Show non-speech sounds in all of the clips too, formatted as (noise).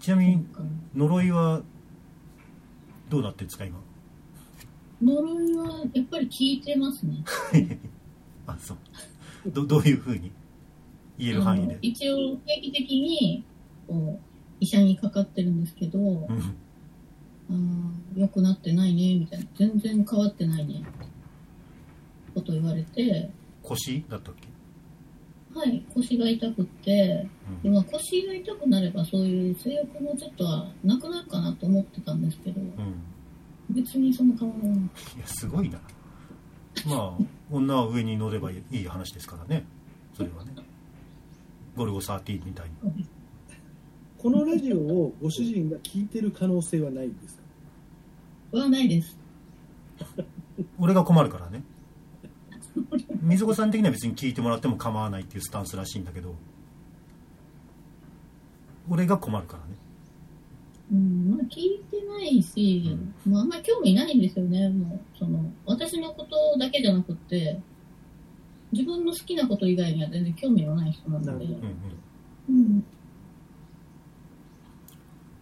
ちなみに呪いはどうなってるんです？か今呪いはやっぱり聞いてますね。(laughs) あそう。どどういうふうに？言える範囲で。一応定期的にこう医者にかかってるんですけど、うん。あー良くなってないねみたいな。全然変わってないねこと言われて。腰？だったっけ？はい腰が痛くってうん。でまあ腰が痛くなればそういう性欲もちょっとはなくなるかなと思ってたんですけどうん。別にその変わらないいやすごいな。まあ女は上に乗ればいい話ですからね。それはね。ゴルゴ13みたいに。このラジオをご主人が聞いてる可能性はないんですか？はないです。俺が困るからね水子さん的には別に聞いてもらっても構わないっていうスタンスらしいんだけど俺が困るからね。うん、まあ聞いてないし、まああんまり興味ないんですよね、もう、その、私のことだけじゃなくって、自分の好きなこと以外には全然興味のない人なので、うんうん。うん、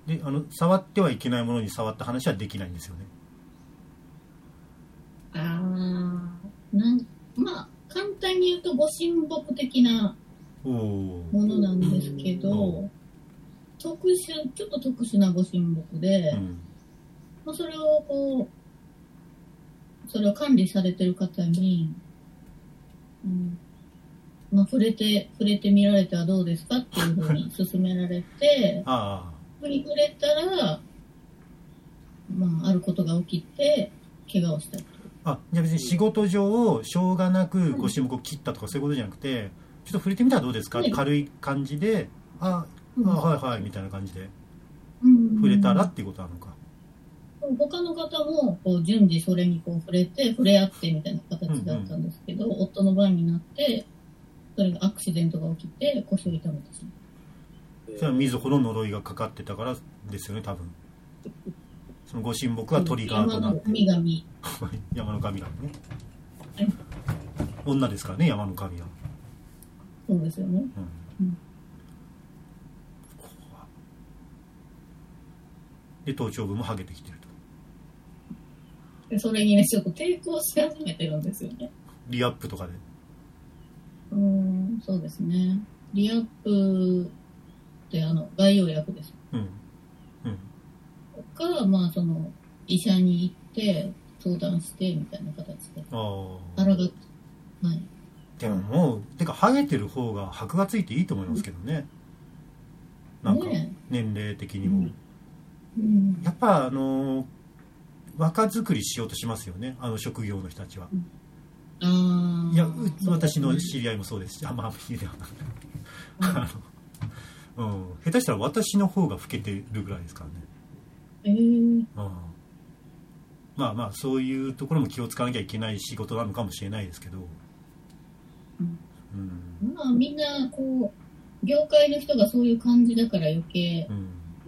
であの触ってはいけないものに触った話はできないんですよね。あーなん、まあ、簡単に言うと、ご神木的なものなんですけうど、特殊、ちょっと特殊なご神木で、うんまあ、それをこう、それを管理されてる方に、うん、まあ、触れて、触れてみられてはどうですかっていうふうに勧められて、あ触れたら、まあ、あることが起きて、怪我をしたと。ああじゃあ別に仕事上しょうがなくご種目を切ったとかそういうことじゃなくてちょっと触れてみたらどうですか、はい。軽い感じでああはいはいみたいな感じで。うん。触れたらっていうことなのか、他の方もこう順次それにこう触れて触れ合ってみたいな形だったんですけど、夫の番になってそれがアクシデントが起きて腰を痛めてしまそれはみずほの呪いがかかってたからですよね多分そのご神木うはトリガーとなって。山の神 (laughs) 山の神がね。はい。女ですからね山の神は、々。そうですよね。うん。うん怖で頭頂部も剥げてきてると。でそれにねちょっと抵抗し始めてるんですよね。リアップとかで。うーんそうですね。リアップってあの概要薬ですうんうんかまあその医者に行って相談してみたいな形で。ああがはい。でももうてかハゲてる方が箔がついていいと思いますけどね。なんかね。年齢的にも、うん。やっぱあのー若作りしようとしますよね。あの職業の人たちは。ああいやう私の知り合いもそうですしあまあ知り合いは (laughs) あの、うん、下手したら私の方が老けてるぐらいですからね、えー、うん、まあまあそういうところも気を使わなきゃいけない仕事なのかもしれないですけど、うん。うんまあみんなこう業界の人がそういう感じだから余計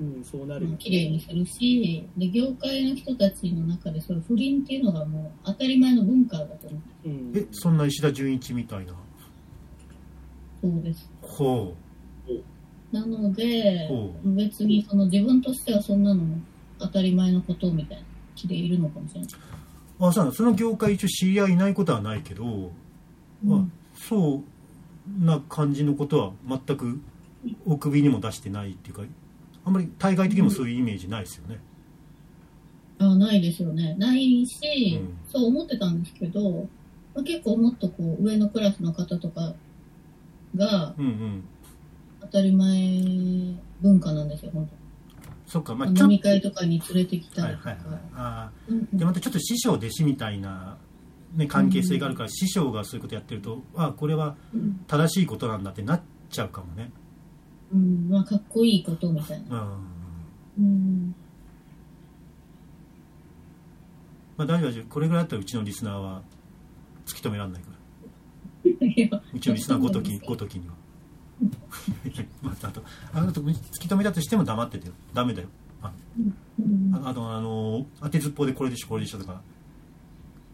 うん、うん、そうなるよまあ綺麗にするしで業界の人たちの中でそういう不倫っていうのがもう当たり前の文化だと思ううん。えそんな石田純一みたいな？そうです。ほなのでほ別にその自分としてはそんなの当たり前のことみたいな気でいるのかもしれない、うあそうその業界一応知り合いいないことはないけど、あうん。そうな感じのことは全くお首にも出してないっていうかあんまり対外的にもそういうイメージないですよね、あないですよね。ないし、うん。そう思ってたんですけど、まあ、結構もっとこう上のクラスの方とかがうん、うん。当たり前文化なんですよ本そっかま当あ飲み会とかに連れてきたりとか、はいはいあうん。ーでまたちょっと師匠弟子みたいな、ね、関係性があるから、師匠がそういうことやってるとあこれはうん。正しいことなんだってなっちゃうかもね。うん。まあ、かっこいいことみたいな、うん。うん、まあ大丈夫これぐらいだったらうちのリスナーは突き止められないから。うちのリスナーごときごときには (laughs) まああとあと突き止めたとしても黙っててよ。ダメだよ。あうん。ああとあの当てずっぽうでこれでしょこれでしょとか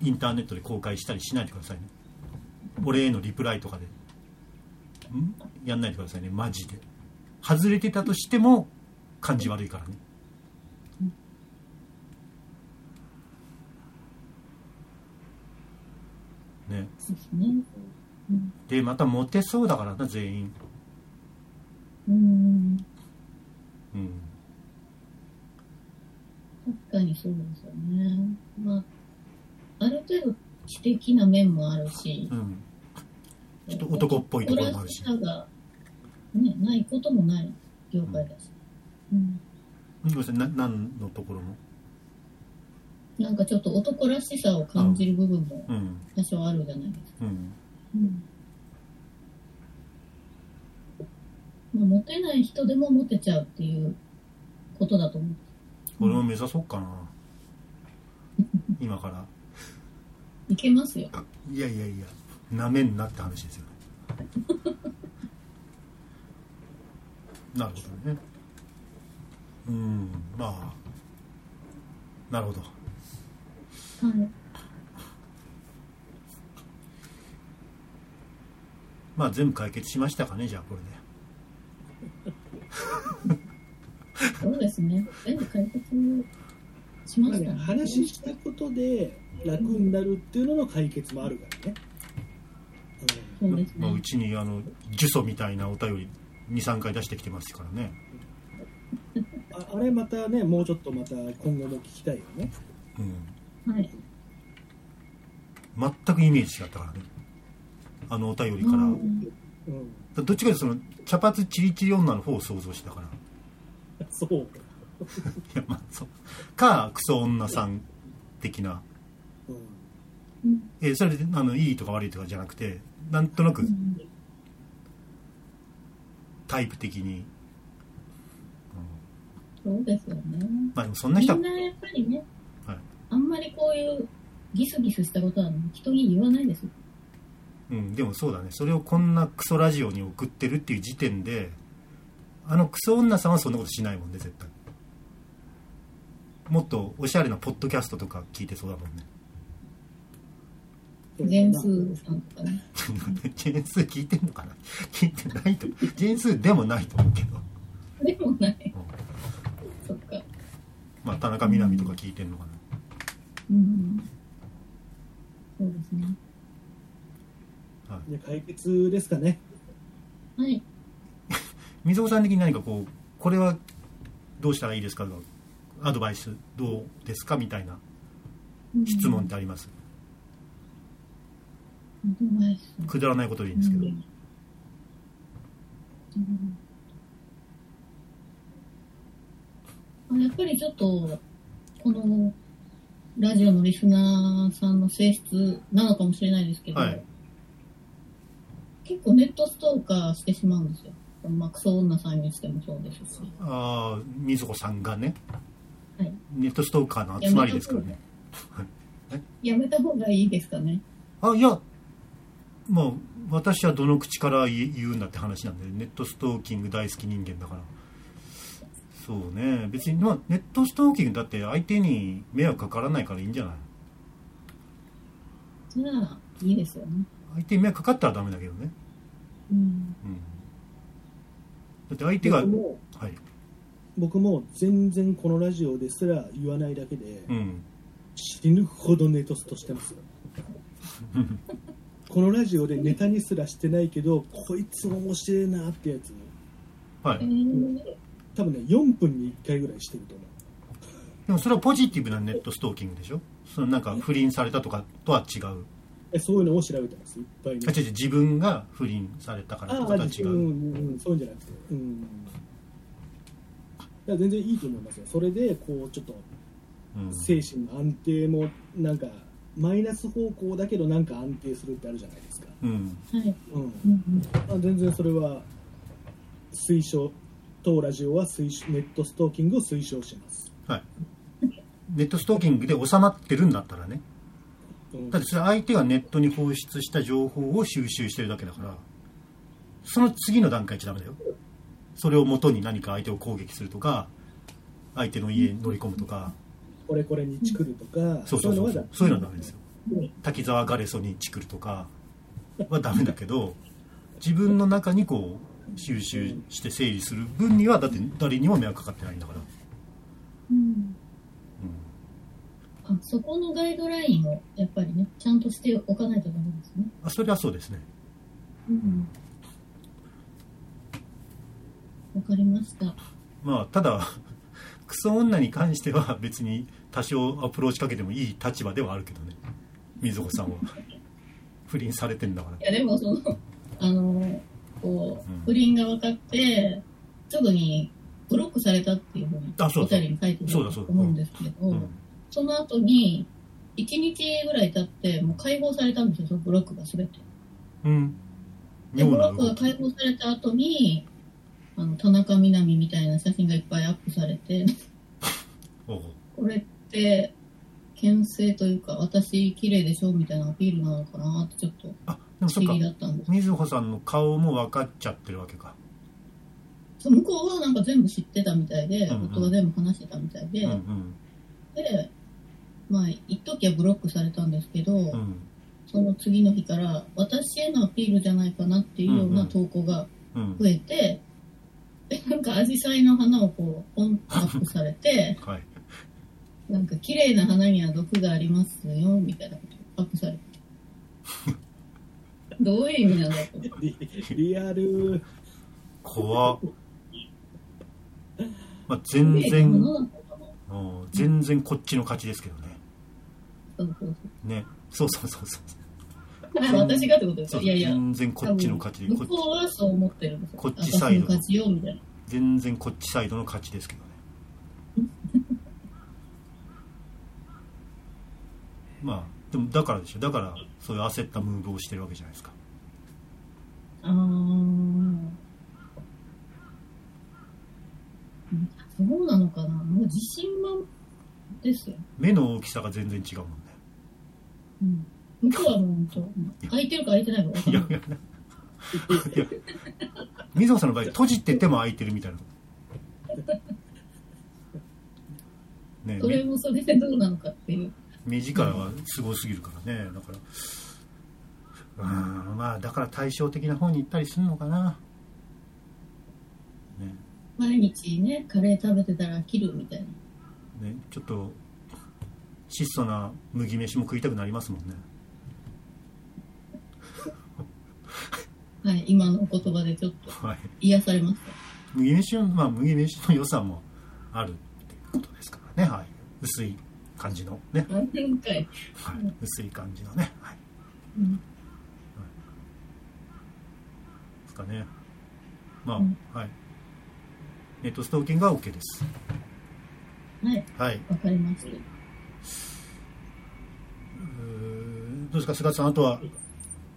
インターネットで公開したりしないでくださいね。俺へのリプライとかで。ん？やんないでくださいね。マジで。外れてたとしても感じ悪いからね。ね。でまたモテそうだからな全員うん。うん確かにそうですよね。まあ、ある程度知的な面もあるし。う、ん。ちょっと男っぽいところもあるし。男らしさが、ね、ないこともない業界だし。うん。ごめん。なさいな何のところもなん。かちょっと男らしさを感じる部分もうん。多少あるじゃないですか。うん。うん。まあ、モテない人でもモテちゃうっていうことだと思う。俺も目指そうかな。今から。いけますよ。いやいやいやなめんなって話ですよ。ね (laughs) なるほどね。うんまあなるほど。はい。まあ全部解決しましたかねじゃあこれでそうですね。全部解決しままあねした？ね。話したことで楽になるっていうのの解決もあるからね。そうですまあ、うね。ちにあの呪詛みたいなお便り23回出してきてますからねうんああれまたね、もうちょっとまた今後も聞きたいよね。うんはい。全くイメージ違ったからねあのお便りから、うんうん、どっちかというとその茶髪チリチリ女の方を想像してたからそう。いやまあそうかクソ女さん的なうんうんえーそれであのいいとか悪いとかじゃなくてなんとなくうんタイプ的に、うんそうですよね。まあでもそんな人はみんなやっぱりね、はいあんまりこういうギスギスしたことは人に言わないですよ。うん、でもそうだねそれをこんなクソラジオに送ってるっていう時点であのクソ女さんはそんなことしないもんね絶対もっとおしゃれなポッドキャストとか聞いてそうだもんね全数さんとかね。(laughs) ジェーンスー聞いてんのかな？聞いてないとジェーンスーでもないと思うけど、でもない。うんそっか。まあ田中みな実とか聞いてんのかなうん。そうですね。じゃあ解決ですかね。はい。(laughs) 水尾さん的に何かこうこれはどうしたらいいですか？とかアドバイスどうですか？みたいなうん。質問ってあります？アドバイス。くだらないことでいいんですけど、うん。うん。やっぱりちょっと、このラジオのリスナーさんの性質なのかもしれないですけど、はい結構ネットストーカーしてしまうんですよ。まあ、クソ女さんにしてもそうですし。ああ水子さんがねはい。ネットストーカーの集まりですからね (laughs) やめた方がいいですかね。あいやまあ私はどの口から言言うんだって話なんでネットストーキング大好き人間だからそうね別に、まあ、ネットストーキングだって相手に迷惑かからないからいいんじゃない？じゃあ、いいですよね。相手に迷惑かかったらダメだけどね。うん。うん。だって相手が僕もはい。僕も全然このラジオですら言わないだけで、うん。死ぬほどネトストしてますよ。(laughs) このラジオでネタにすらしてないけど、こいつ面白いなってやつ、はい。えー、多分ね、4分に1回ぐらいしてると思う。でもそれはポジティブなネットストーキングでしょ？そのなんか不倫されたとかとは違うえそういうのを調べてます、いっぱいねあ違う違う自分が不倫されたからとかとは違う、うんうん、そういうんじゃなくて、うん。いや全然いいと思いますよ。それで、こう、ちょっと、うん精神の安定も、なんか、マイナス方向だけど、なんか安定するってあるじゃないですか。うんはい。うん。うんうんあ全然それは、推奨、当ラジオは推奨ネットストーキングを推奨します。はいネットストーキングで収まってるんだったらねうんだってそれ相手がネットに放出した情報を収集してるだけだからその次の段階じゃダメだよ。それをもとに何か相手を攻撃するとか相手の家に乗り込むとか。これこれにチクるとか、そうそうそうそう。そういうのはダメですよ。滝沢ガレソにチクるとかはダメだけど自分の中にこう収集して整理する分にはだって誰にも迷惑かかってないんだから、うん。あ、そこのガイドラインをやっぱりね、ちゃんとしておかないとダメですね。あそれはそうですね。うん。わかりました。まあただクソ女に関しては別に多少アプローチかけてもいい立場ではあるけどね。水穂さんは。(laughs) 不倫されてんだから。いや、でもその、あの、こうん。う、不倫が分かって、すぐにブロックされたっていうふうに、お便りに書いてると思うんですけど、うんその後に、1日ぐらい経って、もう解放されたんですよ、そのブロックが全て。うん。で、妙ブロックが解放された後に、あの、田中みな実みたいな写真がいっぱいアップされて、これって、牽制というか、私綺麗でしょみたいなアピールなのかなってちょっと不思議だったんです。水穂さんの顔も分かっちゃってるわけか。向こうはなんか全部知ってたみたいで、うんうん。夫が全部話してたみたいで、うんうん。で、まあ、一時はブロックされたんですけど、うん。その次の日から、私へのアピールじゃないかなっていうような投稿がうん。増えて、でなんか、アジサイの花をこう、ポンアップされて、(laughs) はい。なんか、綺麗な花には毒がありますよ、みたいなことアップされて。(laughs) どういう意味なんだと思って。リリアル。怖っ。まあ全然全然こっちの勝ちですけどねね。そうそうそうそう私がってことですか？いやいや。全然こっちの勝ちで向こっち。こうはそう思ってるんで。こっちサイド私の勝ちよ、みたいな。全然こっちサイドの勝ちですけどね。(laughs) まあでもだからでしょ。だからそういう焦ったムーブをしてるわけじゃないですか。あー。うん。そうなのかな。もう自信満ですよ。目の大きさが全然違うもんねうん。向こうはもう本当、開いてるか開いてないか分かいやいや水野さんの場合閉じてても開いてるみたいなねそれもそれでどうなのかっていう。目力はすごすぎるからねだからうんまあだから対照的な方に行ったりするのかなね毎日ね、カレー食べてたら飽きるみたいな。ねちょっと質素な麦飯も食いたくなりますもんね。はい、今のお言葉でちょっとはい。癒されました。麦飯のまあ麦飯の良さもあるっていうことですからね。はい。薄い感じのね。はい、薄い感じのね。はい。うん。ですかね。まあ、うん。はい。ネットストーキングは OK です。はい、はい。わかりました。うーどうですか菅田さんあとは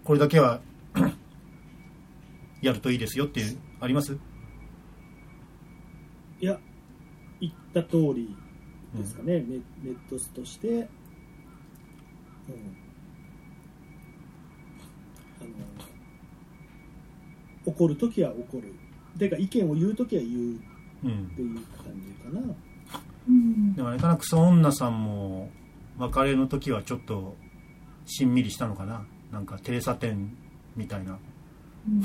これだけは (clears throat) やるといいですよっていうあります？いや言った通りですかね、ネネットスとして、うん、あの怒るときは怒る。てか意見を言うときは言ううんっていう感じかな。うん。でもあれかなクソ女さんも別れの時はちょっとしんみりしたのかな？なんかテレサ店みたいな。うん。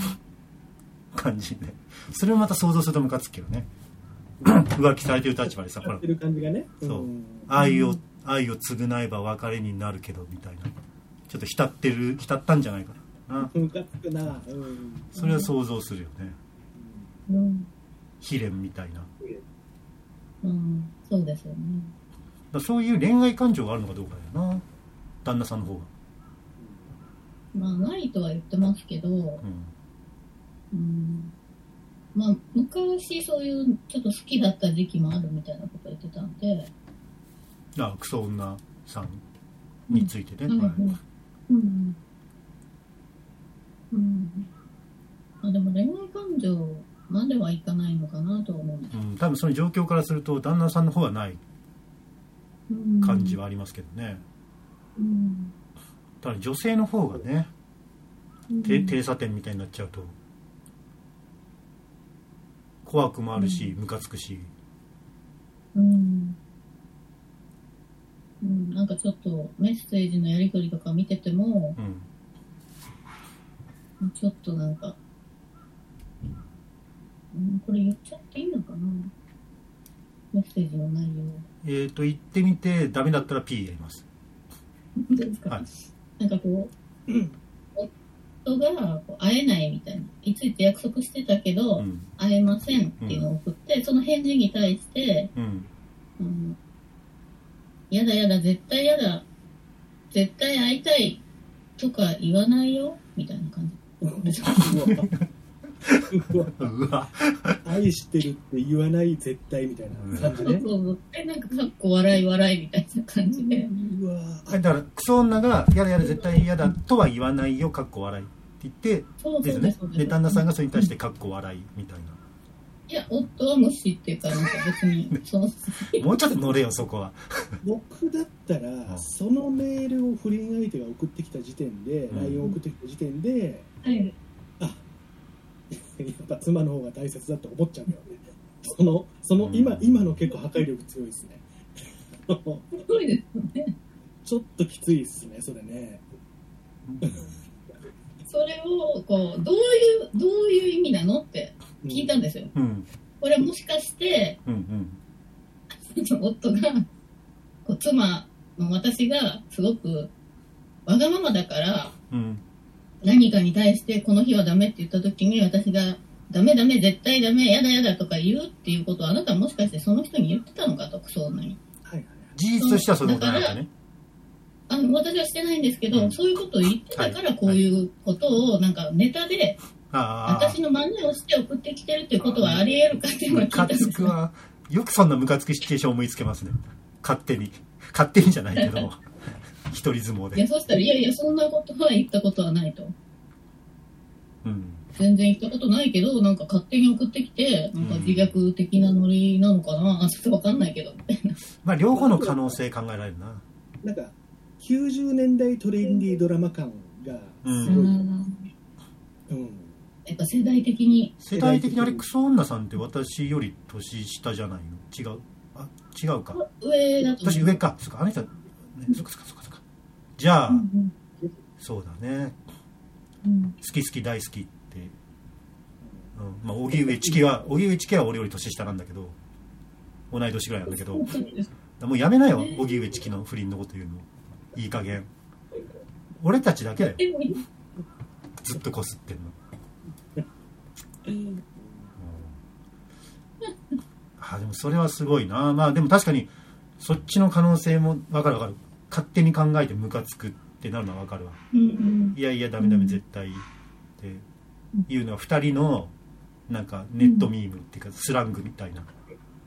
感じで。それをまた想像するとムカつくけどね。(coughs) 浮気されてる立場でさほら。ね。そう。ん。愛を愛を償えば別れになるけどみたいな。ちょっと浸ってる浸ったんじゃないかな。なムカつくな。うん。それは想像するよね。うん。悲恋みたいな。うん。そうですよね。らそういう恋愛感情があるのかどうかだよな。旦那さんの方がまあ、ないとは言ってますけど、うんうん。まあ、昔そういうちょっと好きだった時期もあるみたいなこと言ってたんで、あクソ女さんについてね、うんはいうん。うん。まあでも恋愛感情まではいかないのかなとは思うんですうん、多分その状況からすると旦那さんの方はないうん感じはありますけどね、うん。ただ女性の方がねうん。テテレサ店みたいになっちゃうと怖くもあるしムカつくし。うん。うん、なんかちょっとメッセージのやり取りとか見てても、うん。ちょっとなんか、うんこれ言っちゃっていいのかな？メッセージの内容。えっ、と行ってみてダメだったら P やります。(laughs) はいなんかこう、夫がこう会えないみたいな。いついつ約束してたけど、うん。会えませんっていうのを送って、その返事に対して、うん。うん、やだやだ、絶対やだ、絶対会いたいとか言わないよみたいな感じ。(laughs) うわ。うわ愛してるって言わない絶対みたいな感じそうね。そうそう。え、なんか、かっこ笑い笑いみたいな感じで。うわだからクソ女が「やだやだ絶対嫌だ」とは言わないよかっこ笑い。って言ってそうですよねそう。で旦那さんがそれに対してかっこ笑いみたいいや、夫は無視っていうか、なんか別に、(laughs) もうちょっと乗れよそこは。(laughs) 僕だったら、ん。そのメールを不倫相手が送ってきた時点で、うん。LINE を送ってきた時点で、はい。やっぱ妻の方が大切だって思っちゃうんだよね。その、その今、うん今の結構破壊力強いですね。すごいですよね。ちょっときついですね、それね。それを、こう、どういう、どういう意味なのって聞いたんですよ。うんこれもしかして、うんうん夫が、こう妻の私がすごくわがままだから、うん何かに対してこの日はダメって言った時に私がダメダメ絶対ダメやだやだとか言うっていうことをあなたはもしかしてその人に言ってたのかとクソ女にはいはい。事実としてはそういうことなんだねあの私はしてないんですけど、うんそういうことを言ってたからはいこういうことをなんかネタで私の真似をして送ってきてるっていうことはあり得るかっていうのを聞いたんです。よつくわ。よくそんなムカつくシチュエーション思いつけますね。勝手に。勝手にじゃないけど一人相撲で。いやそしたらいやいやそんなことは言ったことはないと。うん。全然言ったことないけどなんか勝手に送ってきてなんか自虐的なノリなのかな、あちょっとわかんないけどみたいな。まあ両方の可能性考えられるな。なんか、90年代トレンディードラマ感がうん。すごい。うん。うん。やっぱ世代的に。世代的にあれクソ女さんって私より年下じゃないの？違う？あ違うか。上だと私上かそっかあの人、かそっかそっかじゃあ、うんうん。そうだね。うん。好き好き大好きって、うん、まあ荻上チキは荻上チキは俺より年下なんだけど同い年ぐらいなんだけどもうやめなよ荻上チキの不倫のこと言うの。いい加減。俺たちだけだよ。ずっとこすってんの。あでもそれはすごいな。まあでも確かにそっちの可能性も分かる分かる勝手に考えてムカつくってなるのは分かるわ。うんうん。いやいやダメダメ絶対っていうのは2人のなんかネットミームっていうかスラングみたいな。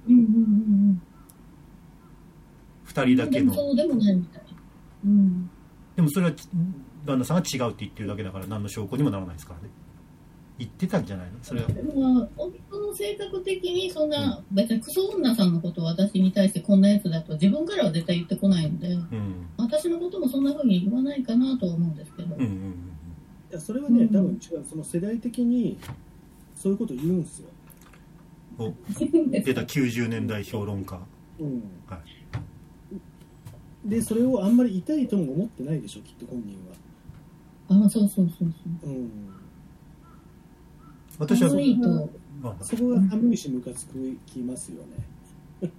うんうんうん。2人だけの。でもそれは旦那さんが違うって言ってるだけだから何の証拠にもならないですからね言ってたんじゃないの？それはでも夫の性格的にそんな、別にクソ女さんのことを私に対してこんなやつだと自分からは絶対言ってこないのでうん私のこともそんな風に言わないかなとは思うんですけど、うんうんいやそれはね、うん多分違う。その世代的に、そういうこと言うんですよ。うんお出た90年代評論家うん。はで、それをあんまり痛いとも思ってないでしょ、きっと本人は。あそうそうそうそううん。私は可愛いとまあそこが寒いし、ムカつきますよね。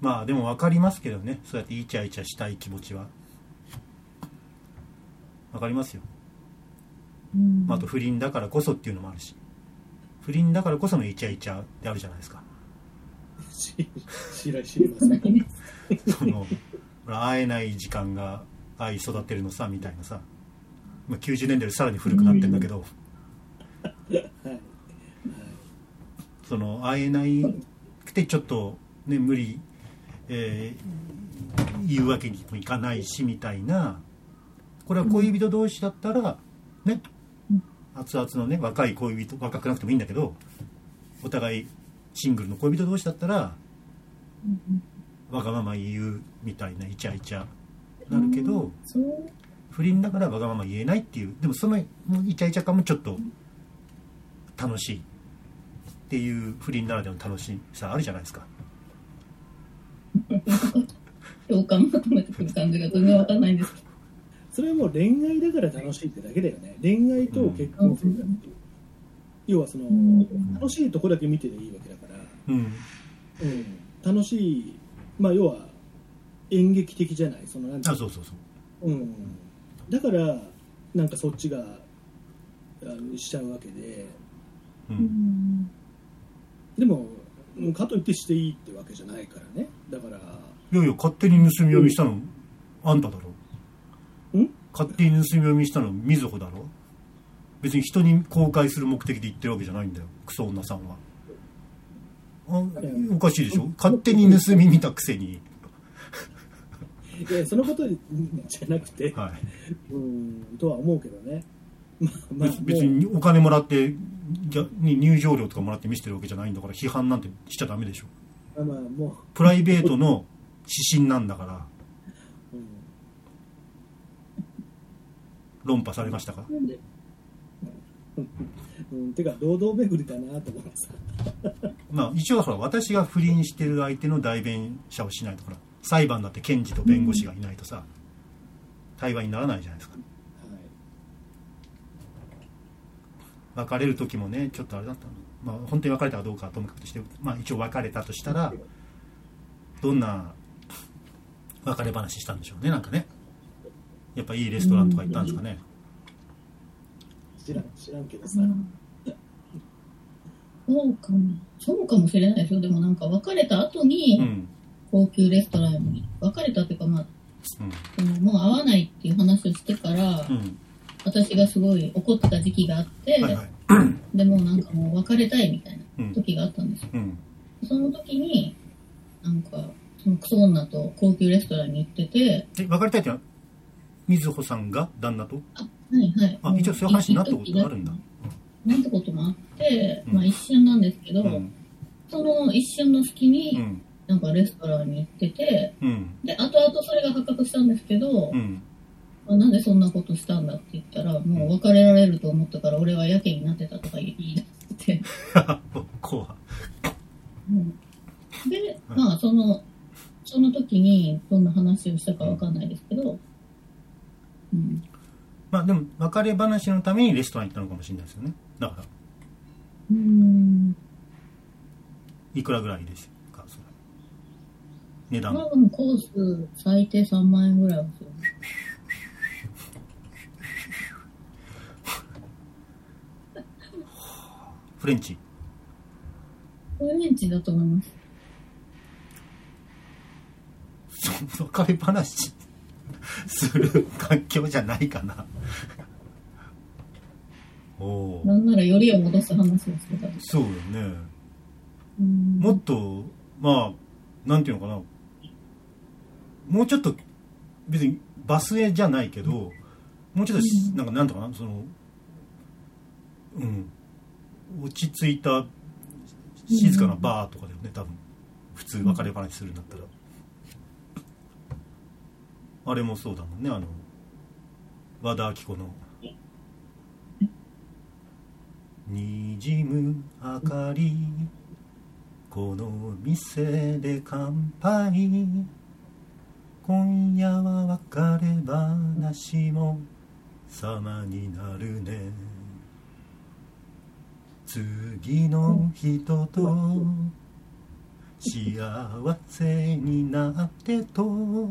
まあでも分かりますけどね。そうやってイチャイチャしたい気持ちは。分かりますよ、うん。まあ、あと不倫だからこそっていうのもあるし。不倫だからこそのイチャイチャってあるじゃないですか。し知ら知りません。(laughs) その会えない時間が愛育てるのさみたいなさ、まあ、90年代よりさらに古くなってんだけど、はい。その会えないくてちょっとね無理、えー言うわけにもいかないしみたいな。これは恋人同士だったらね熱々のね若い恋人若くなくてもいいんだけどお互いシングルの恋人同士だったらわがまま言うみたいなイチャイチャなるけど不倫だからわがまま言えないっていうでもそのイチャイチャ感もちょっと楽しいっていう不倫ならではの楽しさあるじゃないですか。共感。求めてくる感じが全然わかんないんですけそれはもう恋愛だから楽しいってだけだよね。恋愛と結婚生活っていう。要はその、ん楽しいとこだけ見てりゃいいわけだから、うん。うん、楽しい、まあ、要は演劇的じゃない。そのなんていうあそうそうそう。うん、だからなんかそっちがあのしちゃうわけで。ううん。んでもうんかといってしていいってわけじゃないからね。だからいやいや勝手に盗み読みしたのあんただろ。ん？勝手に盗み読みしたのみずほだろ。別に人に公開する目的で言ってるわけじゃないんだよクソ女さんは。あおかしいでしょ？勝手に盗み見たくせに。いやそのことじゃなくて、はい。うんとは思うけどね、まあまあ、別にお金もらって入場料とかもらって見せてるわけじゃないんだから批判なんてしちゃダメでしょ。まあまあもプライベートの指針なんだから。う、うん。論破されましたか？うん、てか堂々巡りだなと思ってさ。まあ一応ほら私が不倫してる相手の代弁者をしないとほら裁判だって検事と弁護士がいないとさ対話にならないじゃないですか。はい別れる時もねちょっとあれだったの。まあ本当に別れたかどうかはともかくとしてまあ一応別れたとしたらどんな別れ話したんでしょうねなんかね。やっぱいいレストランとか行ったんですかね。知らん知らんけどさ、そうかも。そうかもしれないですよ。でもなんか別れた後うにん高級レストランに、別れたっていうかまあ、うん。そのもう会わないっていう話をしてから、うん私がすごい怒ってた時期があって、はいはい。でもうなんかもう別れたいみたいうんな時があったんですよ。うん。その時に、なんか、そのクソ女と高級レストランに行ってて、え別れたいってのは瑞穂さんが？旦那と？あ、はいはい。あ一応そういう話になったことあるんだ。なったこともあって、うん。まあ一瞬なんですけど、うん。その一瞬の隙うに、んなんかレストランに行ってて、うん。で、後々それが発覚したんですけど、うん。まあなんでそんなことしたんだって言ったら、もう別れられると思ったから俺はやけになってたとか言い出して、(laughs) こうん。で、まあその、その時にどんな話をしたかわかんないですけど、うん、うまあでも別れ話のためにレストラン行ったのかもしれないですよね。だから。うーん、いくらぐらいです値段。多分コース最低3万円ぐらいはする。(laughs) フレンチ。フレンチだと思います。その別れ話。する環境じゃないかな。おおなんならよりを戻す話です。そうよね。うん。もっとまあなんていうのかなもうちょっと別にバスへじゃないけどもうちょっとなんかなんとかなそのうん。落ち着いた静かなバーとかだよね多分。普通別れ話するんだったら、あれもそうだもんねあの和田アキ子の「にじむ明かりこの店で乾杯今夜は別れ話も様になるね。次の人と幸せになってと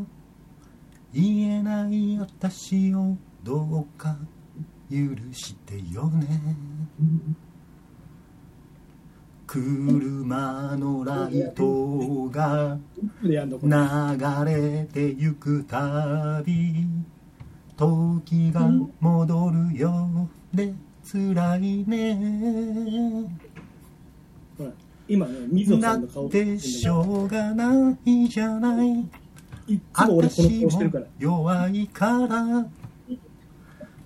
言えない私をどうか許してよね。車のライトが流れてゆくたび時が戻るよ。で辛いね。今ね水野さなんの顔てしょうがないじゃない。いっつも俺この私も顔してるから。弱いから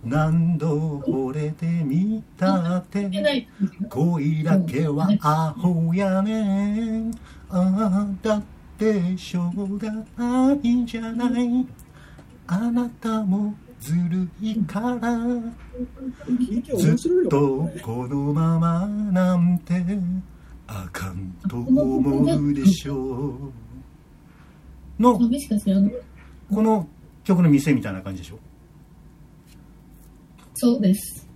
何度惚れてみたって。恋だけはアホやねんああだってしょうがないじゃないあなたもずるいからずっとこのままなんてあかんと思うでしょうの。この曲の店みたいな感じでしょそうです。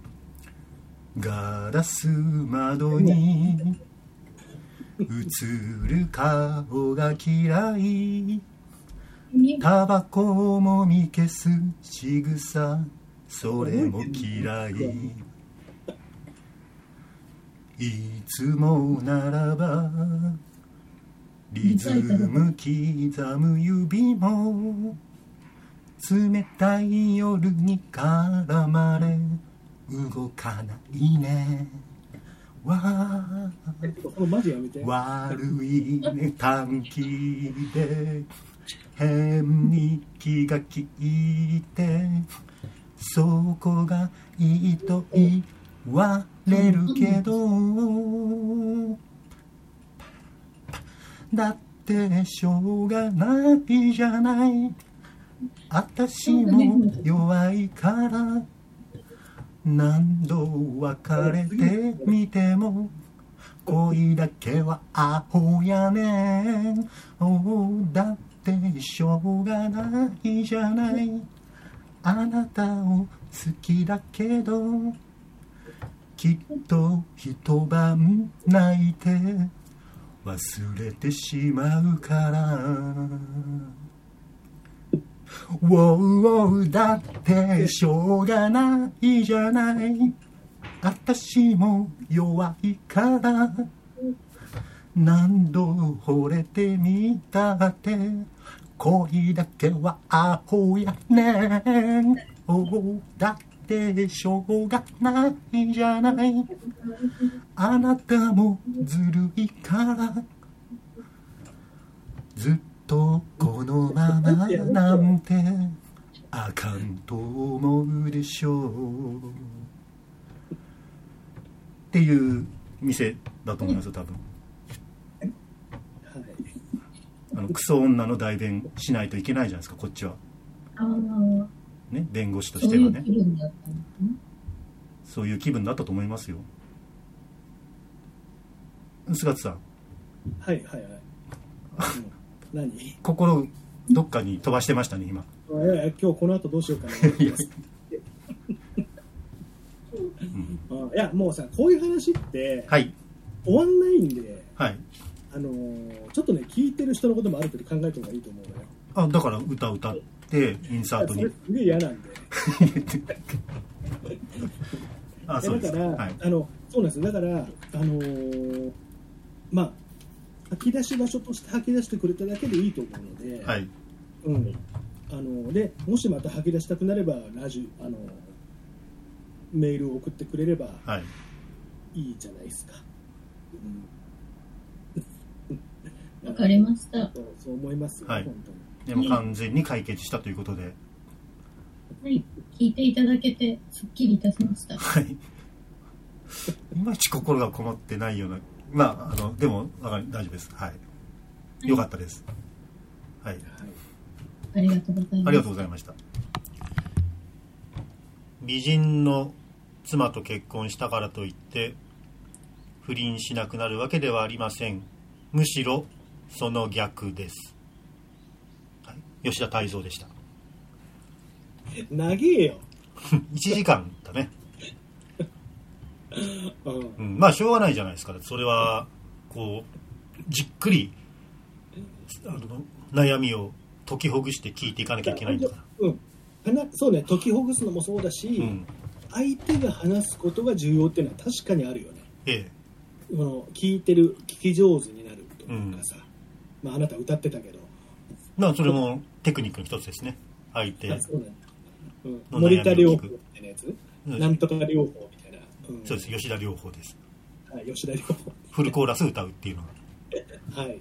ガラス窓に映る顔が嫌い。タバコもみ消す仕草。それも嫌い。いつもならばリズム刻む指も冷たい夜に絡まれ動かないね。わ悪いね短期で。変に気が利いて。そこがいいと言われるけど。だってしょうがないじゃない私も弱いから何度別れてみても恋だけはアホやねん。おだってしょうがないじゃない。あなたを好きだけどきっと一晩泣いて忘れてしまうから。ウォーウォーだってしょうがないじゃない。私も弱いから。何度惚れてみたって。恋だけはアホやねん。おうだってしょうがないじゃない。あなたもずるいから。ずっとこのままなんてあかんと思うでしょう。っていう店だと思いますよ多分。はい。あのクソ女の代弁しないといけないじゃないですかこっちは。ああ、ね弁護士とそしてはね。そういう気分だったと思いますよ。菅津さん。はいはいはい。う (laughs) ん何？い心どっかに飛ばしてましたね今。やいや今日この後どうしようかな。(laughs) (laughs) うん。あいやもうさこういう話ってはい。終わんないんではい。あのーちょっとね聞いてる人のこともある程度考えた方がいいと思うのよ。あだから歌歌ってインサートに。すげえ嫌なんで。(laughs) あそうですだから、はい。あのそうなんですよ。だからあのーまあ吐き出し場所として吐き出してくれただけでいいと思うので、はい。うん、あのでもしまた吐き出したくなればラジオあのメールを送ってくれればはい。いいじゃないですか、うん、わかりました。(laughs) そうそう思いますよ、はい。本当に。でも完全に解決したということで。はい。聞いていただけて、すっきりいたしました。はい。いまいち心がこもってないようなまああのでもわかり大丈夫です。はい。よかったです。はい。はい。ありがとうございます。ありがとうございました。美人の妻と結婚したからといって不倫しなくなるわけではありません。むしろその逆です、はい、吉田泰造でした。長えよ、(laughs) 1時間だね、うん。うん、まあしょうがないじゃないですか。それはこうじっくりあの悩みを解きほぐして聞いていかなきゃいけないんだから。うん。話そうね。解きほぐすのもそうだし、うん。相手が話すことが重要っていうのは確かにあるよね。ええ。この聞いてる聞き上手になるとかさ、まあ、あなた歌ってたけど。まあそれもテクニックの一つですね。相手あそうなん。森田療法みたいなやつ、うん。なんとか療法そうです。吉田療法です。はい、吉田療法フルコーラス歌うっていうのは (laughs) はいはい。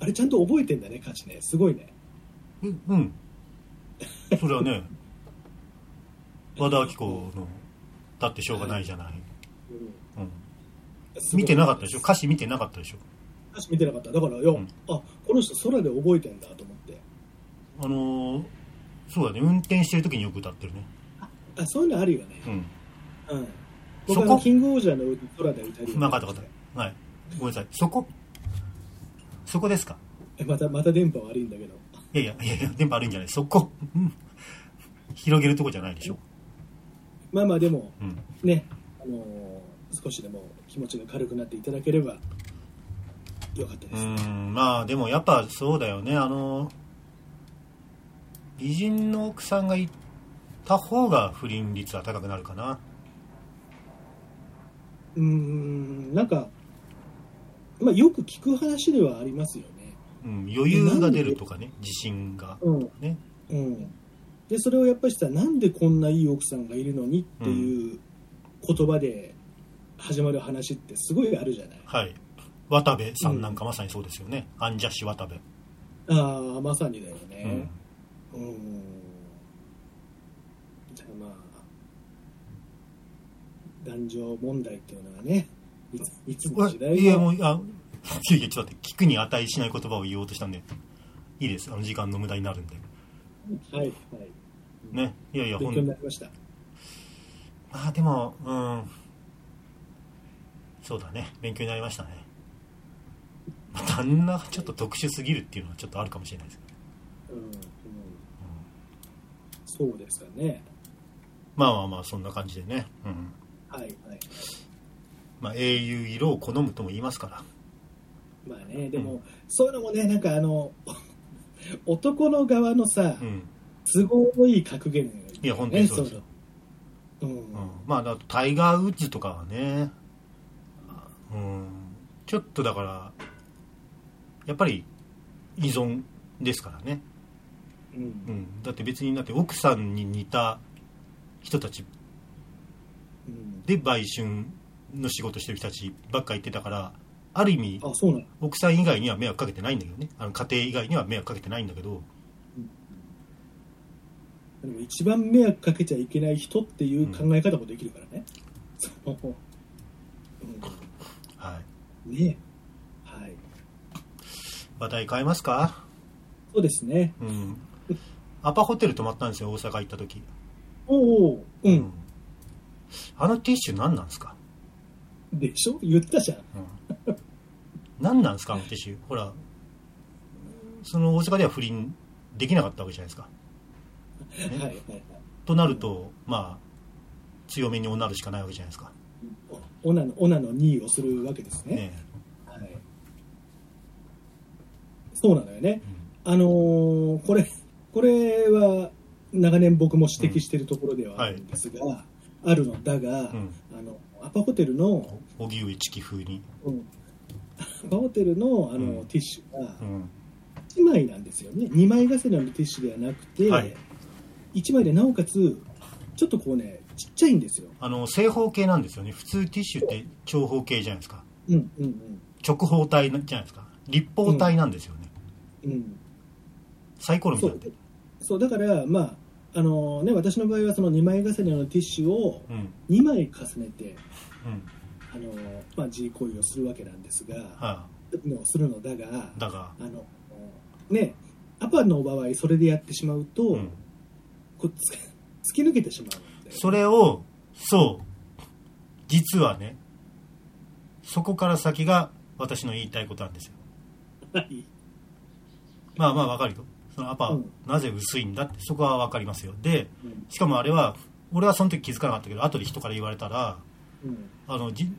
あれちゃんと覚えてんだね歌詞ね。すごいね。うんうん。それはね (laughs) 和田アキ子の「だってしょうがないじゃない」うん。うん、見てなかったでしょ？歌詞見てなかったでしょ？歌詞見てなかった。だからよ、うん。あこの人空で覚えてんだと思って。あのーそうだね。運転してる時によく歌ってるね。あそういうのあるよね。うん。うんそこ？キングオージャーの空で歌えるよ分かった分かった。はい。ごめんなさい。そこ？そこですか？えまたまた電波悪いんだけど。いやいやいやいや電波悪いんじゃない。そこ？うん。広げるとこじゃないでしょ。まあまあでもうん。ねあの少しでも気持ちが軽くなっていただければよかったでうす、んまあでもやっぱそうだよね。あの美人の奥さんがいた方が不倫率は高くなるかなうーんなんか、まあ、よく聞く話ではありますよね。うん、余裕が出るとかね自信が。うん。ね。うん、でそれをやっぱりさなんでこんないい奥さんがいるのにっていう言葉で始まる話ってすごいあるじゃない。はい。渡部さんなんかまさにそうですよね、アンジャッシュ渡部、ああまさにだようん。ねうんじゃあまあ男女問題っていうのはねいついつの時代いやももうあ (laughs) いやいやちょっと待って聞くに値しない言葉を言おうとしたんでいいです。あの時間の無駄になるんで。はいはい。ねいやいやほ勉強にんなりました。まあでもうん。そうだね。勉強になりましたね。まあ旦那がちょっと特殊すぎるっていうのはちょっとあるかもしれないですけど。うん、うん、そうですかね。まあまあまあそんな感じでね、うんはいはい。まあ、英雄色を好むとも言いますから。まあねでも、うんそういうのもねなんかあの (laughs) 男の側のさ、うん。都合のいい格言、ね、いや本当にそうですまあだとタイガー・ウッズとかはね、うん、ちょっとだからやっぱり依存ですからね、うん、だって別にだって奥さんに似た人たちうんで売春の仕事してる人たちばっか言ってたからある意味あそうなの。奥さん以外には迷惑かけてないんだけどね。あの家庭以外には迷惑かけてないんだけど。でも一番迷惑かけちゃいけない人っていう考え方もできるからね、そう、はい。うん、ねはい。話題変えますか？そうですね。うん。アパホテル泊まったんですよ大阪行った時。おおうん、あのティッシュ何なんですか？でしょ？言ったじゃん。うん。何なんですか？あのティッシュ。ほらその大阪では不倫できなかったわけじゃないですか。はいはいはい。となるとまあ強めにおなるしかないわけじゃないですか。オナのオナの2位をするわけですね。ねはい、そうなのよね、あのーこれこれは長年僕も指摘しているところではあるんですが、あるのだが、うん。あのアパホテルの、荻上チキ風に、うん。アパホテルのあの、うん。ティッシュがうん。1枚なんですよね。2枚重ねのティッシュではなくて、はい。1枚でなおかつちょっとこうねちっちゃいんですよ、あの正方形なんですよね。普通ティッシュって長方形じゃないですか。うんうん直方体じゃないですか。立方体なんですよね、うん。うん、サイコロみそたいう。なそうだからまああのね、私の場合はその2枚重ねのティッシュをうん。2枚重ねてうん。あの、まあ、自慰行為をするわけなんですが、はのするのだがあ、だが、あのねアパの場合それでやってしまうと、うん、こうつ (laughs) 突き抜けてしまうそれをそう。実はねそこから先が私の言いたいことなんですよ。(laughs) はい。まあまあわかるよそのアパ、うん。なぜ薄いんだってそこはわかりますよ。でうん。しかもあれは俺はその時気づかなかったけど後で人から言われたらうん。あのじん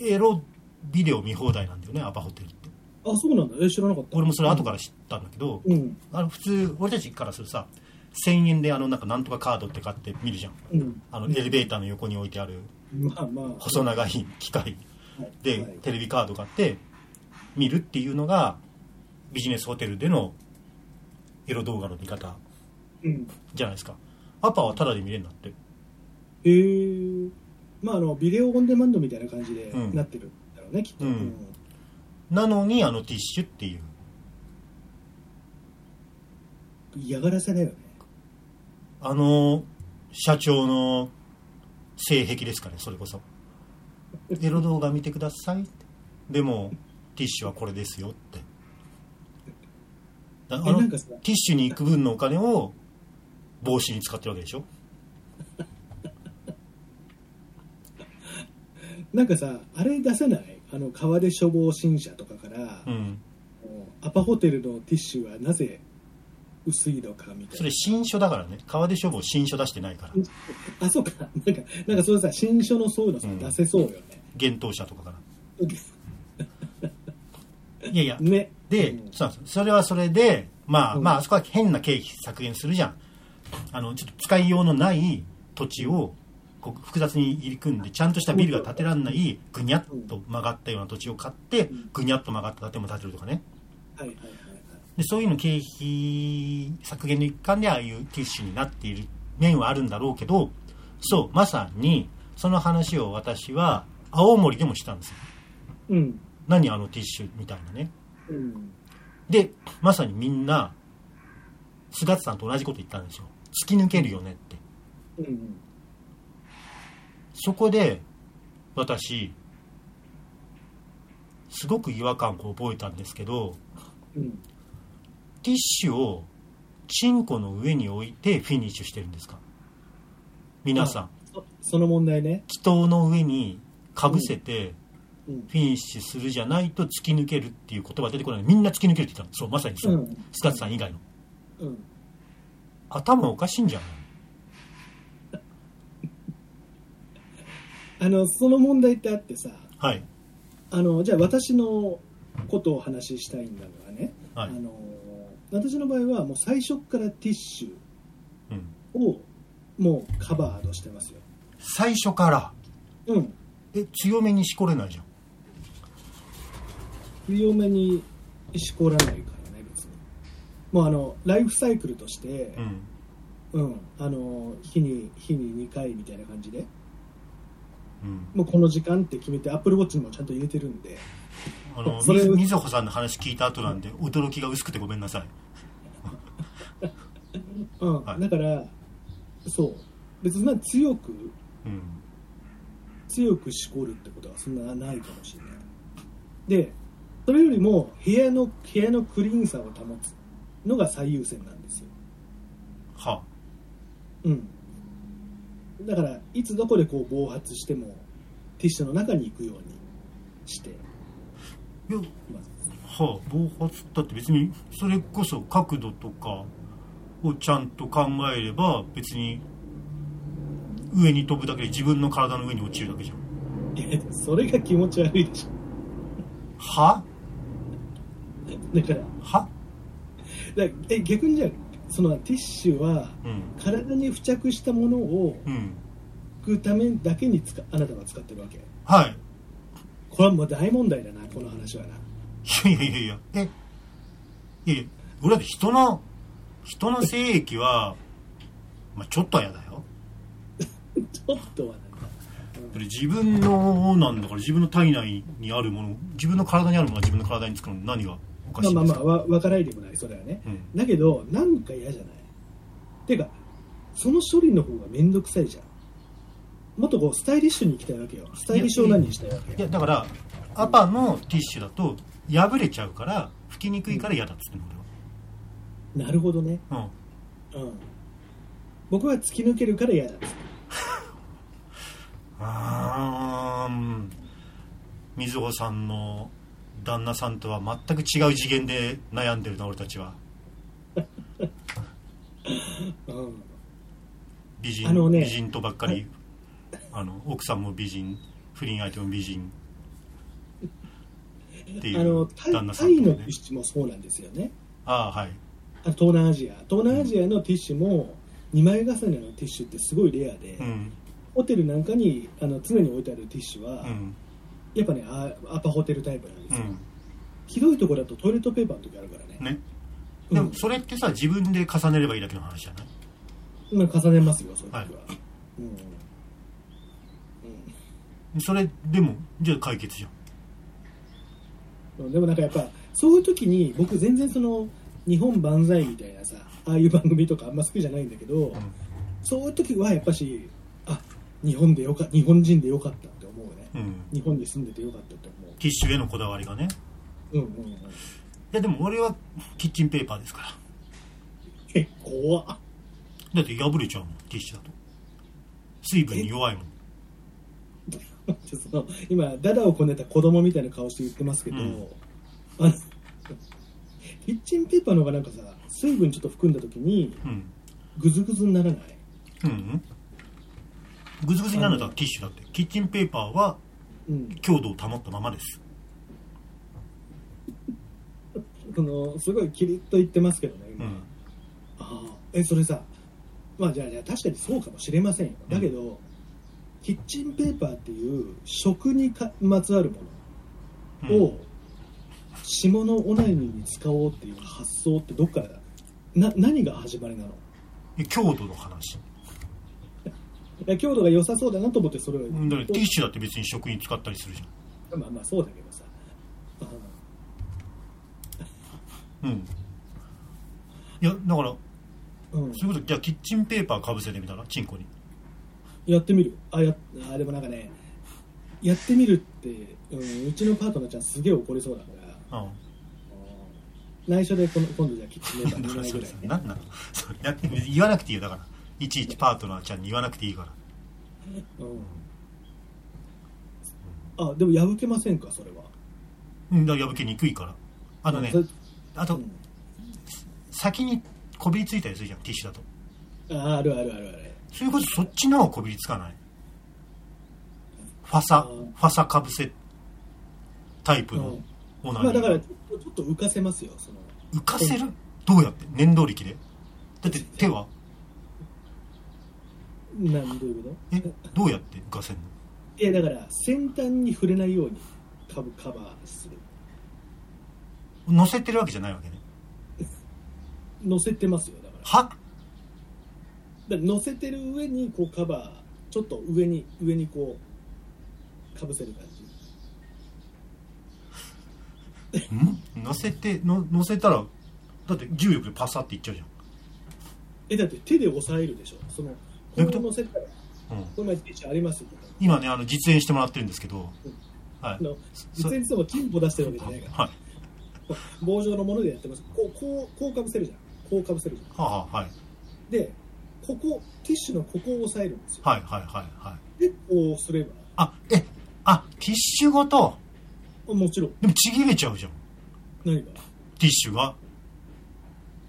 エロビデオ見放題なんだよねアパホテルって。あそうなんだ。え知らなかった。俺もそれ後から知ったんだけど、うん。あの普通俺たちからするとさ1000円であのなんかなんとかカードって買って見るじゃん。うん。あのエレベーターの横に置いてあるまあまあ。細長い機械。はい。ではい。テレビカード買って見るっていうのがビジネスホテルでのエロ動画の見方。うん。じゃないですか。アパはタダで見れるんだって。へえまああのビデオオンデマンドみたいな感じでうん。なってるんだろうね、きっと、うん。なのにあのティッシュっていう。うん嫌がらせだよね。あの社長の性癖ですかねそれこそ。(laughs) エロ動画見てくださいって。でもティッシュはこれですよってあのテえなんかさィッシュに行く分のお金を帽子に使ってるわけでしょ？(laughs) なんかさあれ出せない？あの川出処方新社とかから、うん。アパホテルのティッシュはなぜ薄いのかみたそれいな新書だからね。川出書房新書出してないから。(laughs) あそうか。なんかなんかそれさ新書のそういうのさ、うん。出せそうよね。幻冬者とかから (laughs) いやいや。ね。で、うん。そうなんですそれはそれでまあ、うん。まああそこは変な経費削減するじゃん。あのちょっと使いようのない土地をこう複雑に入り組んでちゃんとしたビルが建てられないぐにゃっと曲がったような土地を買ってうん。ぐにゃっと曲がった建物を建てるとかね。はいはいはいはい。でそういうの経費削減の一環でああいうティッシュになっている面はあるんだろうけどそうまさにその話を私は青森でもしたんですよ。うん何あのティッシュみたいなね。うん。でまさにみんな菅田さんと同じこと言ったんですよ。突き抜けるよねって。うんそこで私すごく違和感を覚えたんですけどうん。ティッシュをチンコの上に置いてフィニッシュしてるんですか？皆さん。そその問題ね、祈祷の上にかぶせてうんフィニッシュするじゃないと突き抜けるっていう言葉が出てこない。みんな突き抜けるって言ったの。そうまさにそう、うん。スカッツさん以外の。うん、頭おかしいんじゃない (laughs) あのその問題ってあってさ。はい。あのじゃあ私のことをお話ししたいんだがね、はい。あの私の場合はもう最初からティッシうん。ュをもうカバードしてますよ。最初から？うん。え強めにしこれないじゃん強めにしこらないからね別に。もうあのライフサイクルとしてうん。うん、あの日に日に2回みたいな感じで。うん。もうこの時間って決めてアップルウォッチにもちゃんと入れてるんで。あの (laughs) それみみずほさんの話聞いた後なんで驚きが薄くてごめんなさい。(laughs) うん。はい。だからそう。別にまあ強くうん。強くしこるってことはそんなないかもしれない。でそれよりも部屋の部屋のクリーンさを保つのが最優先なんですよ。はうん。だからいつどこでこう暴発してもティッシュの中に行くようにしていやはあ、暴発だって別にそれこそ角度とかをちゃんと考えれば別に上に飛ぶだけで自分の体の上に落ちるだけじゃん。いやそれが気持ち悪いでしょ。はだからは？だえ逆にじゃあそのティッシュはうん。体に付着したものをうん。拭くためだけに使あなたは使ってるわけ。はい。これはもう大問題だなこの話はな。いやいやいやいやえ？いやいや俺だって人の人の精液はまあちょっとは嫌だよ。(laughs) ちょっとはなんか、それ自分のなんだから自分の体内にあるもの自分の体にあるものが自分の体につくのに何がおかしいまあまあまあわ分からないでもないそれはね。うん。だけどなんか嫌じゃない。てかその処理の方が面倒くさいじゃん。もっとこうスタイリッシュに行きたいわけよ。スタイリッシュを何にしたいわけいやだからアパのティッシュだと破れちゃうから拭きにくいから嫌だっつってんのなるほどね。俺はうん。僕は突き抜けるから嫌だっつって。う (laughs) んあーん。水穂さんの旦那さんとは全く違う次元で悩んでるな俺たちは。(laughs) うん。美人、あのね美人とばっかり。あの奥さんも美人不倫相手も美人。っていうタイ旦那さタイんとね。のティッシュもそうなんですよね。ああはい。東南アジア。東南アジアのティッシュも2枚重ねのティッシュってすごいレアで、うん。ホテルなんかにあの常に置いてあるティッシュは、うんやっぱねアアパホテルタイプなんですよ、うん。ひどいところだとトイレットペーパーの時あるからね。ね。うん。でもそれってさ自分で重ねればいいだけの話じゃない？まあ重ねますよそういう時は、はい。うん。それでもじゃあ解決じゃん。うん、でもなんかやっぱそういう時に僕全然その日本万歳みたいなさああいう番組とかあんま好きじゃないんだけど、そういう時はやっぱしあ日本でよか日本人でよかったうん、うん、日本に住んでてよかったって思ティッシュへのこだわりがね。ううんうんうん。いやでも俺はキッチンペーパーですから。え怖っ。だって破れちゃうもんティッシュだと。水分に弱いもん。(laughs) その今ダダをこねた子供みたいな顔して言ってますけど、うん。(laughs) キッチンペーパーの方がなんかさ水分ちょっと含んだ時にうん。グズグズにならない？うんうんぐずぐずになるのはティッシュだって。キッチンペーパーはうん。強度を保ったままです。(laughs) そのすごいキリッと言ってますけどね今、うん。ああえそれさまあじゃあじゃあ確かにそうかもしれませんよ。だけど、キッチンペーパーっていう食にかまつわるもうん。のを、下のオナニーに使おうっていう発想ってどっからだ？な何が始まりなの？え強度の話強度が良さそうだなと思ってそれを、うんだからティッシュだって別に食に使ったりするじまあまあそうだけどさ。うん。いやだからうん。そういうことじゃあキッチンペーパーかぶせてみたらチンコに。やってみる。あやあでもなんかねやってみるって、うん、うちのパートナーちゃんすげえ怒りそうだから。うん。内緒でこの今度じゃあキッチンペーパー2だからそれ枚ぐらいね。(laughs) 何なの？それやって言わなくていいよだからいちいちパートナーちゃんに言わなくていいから。うん。あでも破けませんか？それは。うんだ破けにくいから。あのねそれあとうん。先にこびりついたりするじゃんティッシュだと。ああるあるあるある。そういうことそっちの方がこびりつかない？ファサファサかぶせタイプのオナニーまあだからちょっと浮かせますよその。浮かせる？どうやって？粘動力で？だって手は？なんどういうこえどうやって浮かせるの？といやだから先端に触れないようにカブカバーする。乗せてるわけじゃないわけね。乗せてますよだから。は？だから乗せてる上にこうカバーちょっと上に上にこうかぶせる感じ。ん？(laughs) 乗せての乗せたらだって重力でパサっていっちゃうじえだって手で押さえるでしょ？そのどういうこと？この前ティッシュあります？よ今ねあの実演してもらってるんですけど、はい。実演しても金歩出してるわけじゃないから。はい。棒状のものでやってます。こうこうこうかぶせるじゃん。こうかぶせるじゃん。はあはい。でここティッシュのここを押さえるんですよ、はいはいはいはい。でこうすれば。あえあティッシュごと？あもちろん。でもちぎれちゃうじゃん。何が？ティッシュが？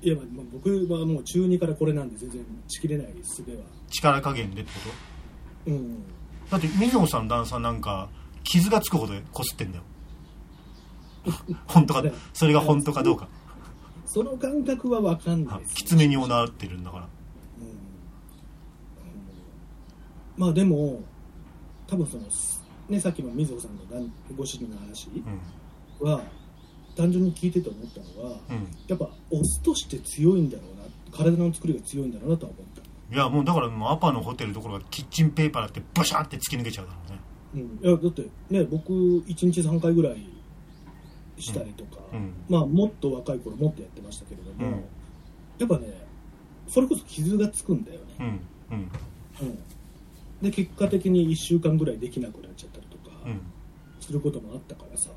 いや、まあ、まあ僕はもう中2からこれなんで全然ちきれない術は力加減でってこうん。とだって水野さん旦さんなんか傷がつくほどこすってんだよ。(laughs) 本当か？ね。それが本当かどうか。その感覚は分かんないあです、きつめになってるんだから。うん。うんまあでも多分そのねさっきの水野さんの旦ご主人の話うん。は単純に聞いてて思ったのはうん。やっぱオスとして強いんだろうな体の作りが強いんだろうなとは思ったいやもうだからもうアパのホテルどころかキッチンペーパーだってバシャーって突き抜けちゃうだろうね。うん、いやだってね僕1日3回ぐらいしたりとか、うん。まあもっと若い頃もっとやってましたけれども、うん。やっぱねそれこそ傷がつくんだよね、うん。うん。うん。で結果的に1週間ぐらいできなくなっちゃったりとかうん。することもあったからさ。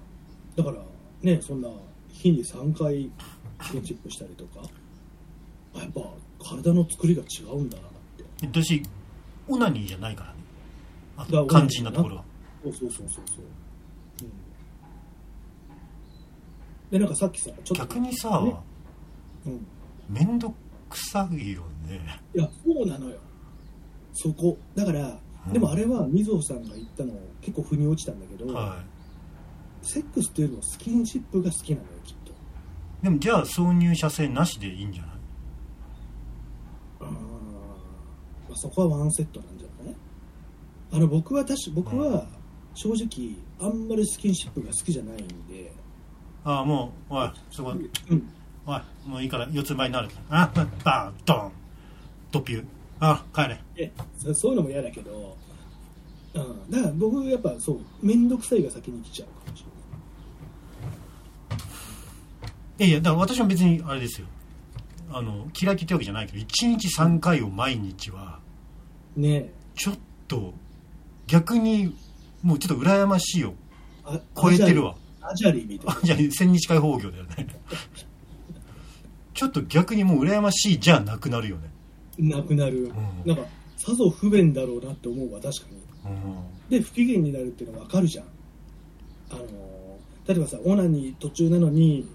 だからねそんな日に3回スキンシップしたりとか。あやっぱ体の作りが違うんだなって。私オナニーじゃないからね。あだ肝心なところは。そうそうそうそうそう、うん、でなんかさっきさちょっと。逆にさね。うん。面倒くさいよね。いやそうなのよ。そこ。だから、うん。でもあれはみぞさんが言ったの結構腑に落ちたんだけど、はセックスっていうのはスキンシップが好きなのよきっと。いでもじゃあ挿入射精なしでいいんじゃないあー、まあ、そこはワンセットなんじゃない？あの僕は確か僕は正直あんまりスキンシップが好きじゃないんで、ああもうおいそこうん、おいもういいから四つ倍になるあバーンドンドピュー。あ帰れ。えそそういうのも嫌だけど、うん、だから僕やっぱそう面倒くさいが先に来ちゃうかもしれない。いやいやだから私も別にあれですよ。あの嫌いって言ってわけじゃないけど1日3回を毎日はね。ちょっと逆にもうちょっと羨ましいよ。あ超えてるわ。アジャリみたいあじゃあ千日開放業だよね。(laughs) ちょっと逆にもう羨ましいじゃなくなるよね。ななくなる、ん。なんかさぞ不便だろうなって思うわ確かに。うん。で不機嫌になるっていうのは分かるじゃん。あの例えばさオナニー途中なのに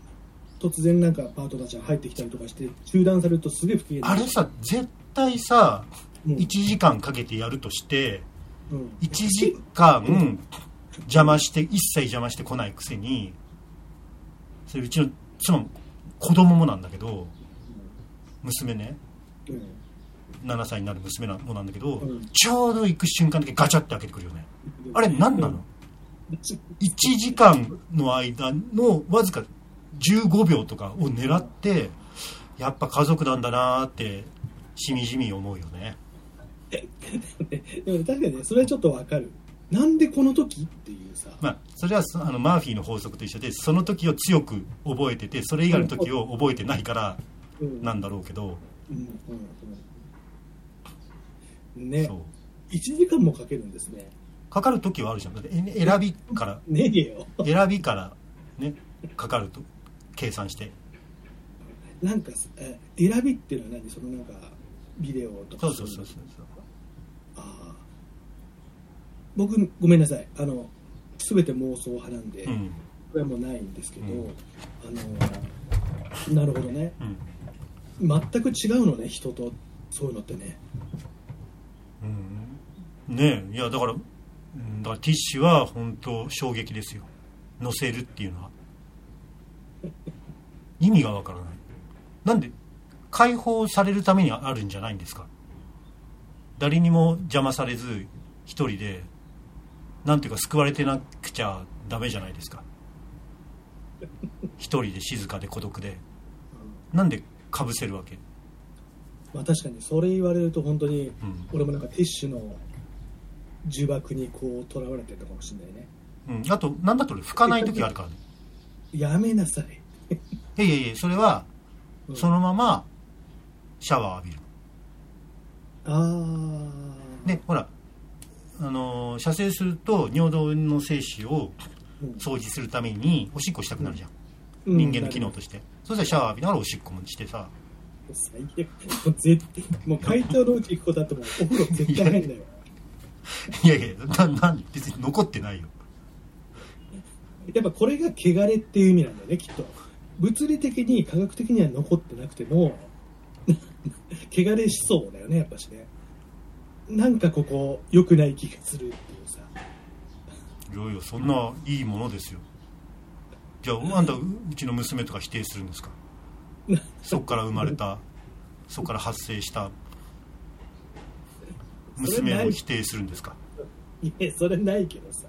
突然なんかパートたちが入ってきたりとかして中断されるとすげえ不機嫌あれさ絶対さうん1時間かけてやるとしてうん。1時間邪魔して一切邪魔してこないくせにそれうちの妻も子供もなんだけど娘ね。うん。7歳になる娘なもなんだけど、うん。ちょうど行く瞬間だけガチャって開けてくるよね。あれ何なの、うん。1時間の間のわずか15秒とかを狙ってやっぱ家族なんだなーってしみじみ思うよね (laughs) でも確かにねそれはちょっとわかる。なんでこの時っていうさ。まあそれはそあのマーフィーの法則と一緒でその時を強く覚えててそれ以外の時を覚えてないからうん。なんだろうけど。うんうんうん。ね。そう。1時間もかけるんですね。かかる時はあるじゃん。だってえ選びから。ねえよ。選びからねかかると計算して。なんかえ選びっていうのは何？そのなんかビデオとか。そうそうそうそうそう僕ごめんなさい。あの全て妄想派なんで、こうん。れはもうないんですけど、うん。あのなるほどね。うん全く違うのね人とそういうのってね。うん。ねえ。いやだからうんだからティッシュは本当衝撃ですよ。乗せるっていうのは。(laughs) 意味がわからない。なんで解放されるためにあるんじゃないんですか。誰にも邪魔されず一人でなんていうか救われてなくちゃダメじゃないですか。(laughs) 一人で静かで孤独で。なんでかぶせるわけ？まあ確かにそれ言われると本当にうん。俺もなんかティッシュの呪縛にこうとらわれてるのかもしれないね。うん、あとなんだと俺拭かない時あるからね。やめなさい、いやいやいやそれはうん。そのままシャワー浴びる。ああでほらあのー射精すると尿道の精子をうん掃除するためにおしっこしたくなるじゃん、うん。人間の機能として。そしたらシャワー浴びながらおしっこもしてさ。最悪もう絶もう会長のうち行くことあってもお風呂絶対入んだよいやいやななん別に残ってないよ。やっぱこれが汚れっていう意味なんだよねきっと。物理的に科学的には残ってなくても (laughs) 汚れしそうだよねやっぱしねなんかここ良くない気がするっていうさ。いやいやそんないいものですよ。じゃああんたううちの娘とか否定するんですか？そこから生まれたそこから発生した。娘を否定するんですか？い。やそれないけどさ、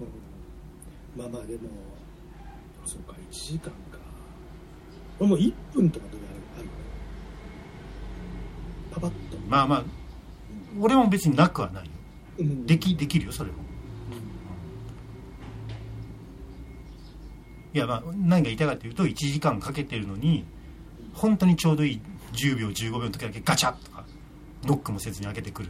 うん。まあまあでもそうか1時間か。これもう1分とかであるあるパパッと、まあまあ俺も別になくはないよ。うん。できできるよそれも。いやまあ何が言いたいかというと1時間かけてるのに本当にちょうどいい10秒15秒の時だけガチャッとかノックもせずに開けてくる。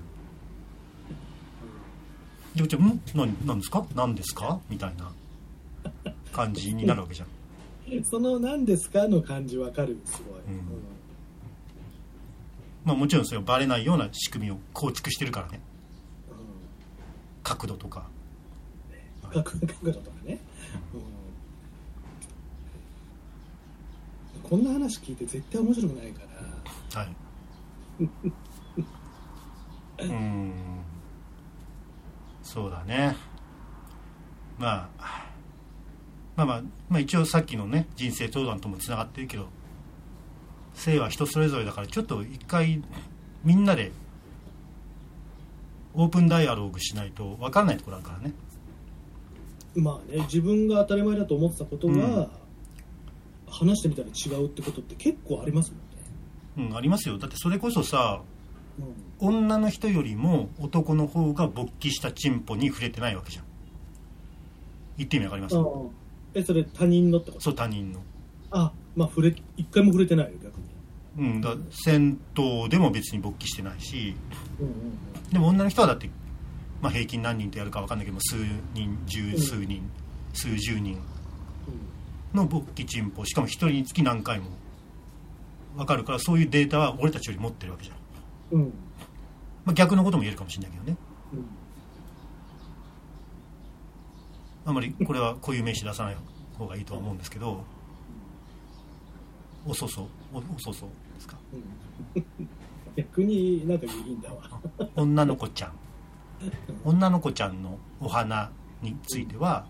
でこっちは「ん？何何ですか？何ですか?」みたいな感じになるわけじゃん。(laughs) その何ですかの感じわかるすごい、うんまあもちろんそれはバレないような仕組みを構築してるからね。角度とか。うん。角角度とかね、うん。こんな話聞いて絶対面白くないから。はい。(laughs) うーん。そうだね。まあ、まあまあ、まあ一応さっきのね、人生相談ともつながってるけど、性は人それぞれだから、ちょっと一回、みんなで、オープンダイアローグしないと分からないところあるからね。まあね自分が当たり前だと思ってたことが、うん話してみたら違うってことって結構ありますもんね、うん、ありますよ。だってそれこそさ、うん女の人よりも男の方が勃起したチンポに触れてないわけじゃん。言って意味わかります？えそれ他人のってこと？そう、他人の。あまあ触れ一回も触れてないようん、だ銭湯でも別に勃起してないし。うんうんでも女の人はだって、まあ、平均何人とやるか分かんないけど数人十数人、数十人の勃起チンポしかも一人につき何回も。分かるからそういうデータは俺たちより持ってるわけじゃん、うん。うんまあ、逆のことも言えるかもしれないけどね。うん。あんまりこれはこういう名詞出さない方がいいとは思うんですけど。おそそおおそそですか？うん。逆になんかいいんだわ。女の子ちゃん。女の子ちゃんのお花についてはは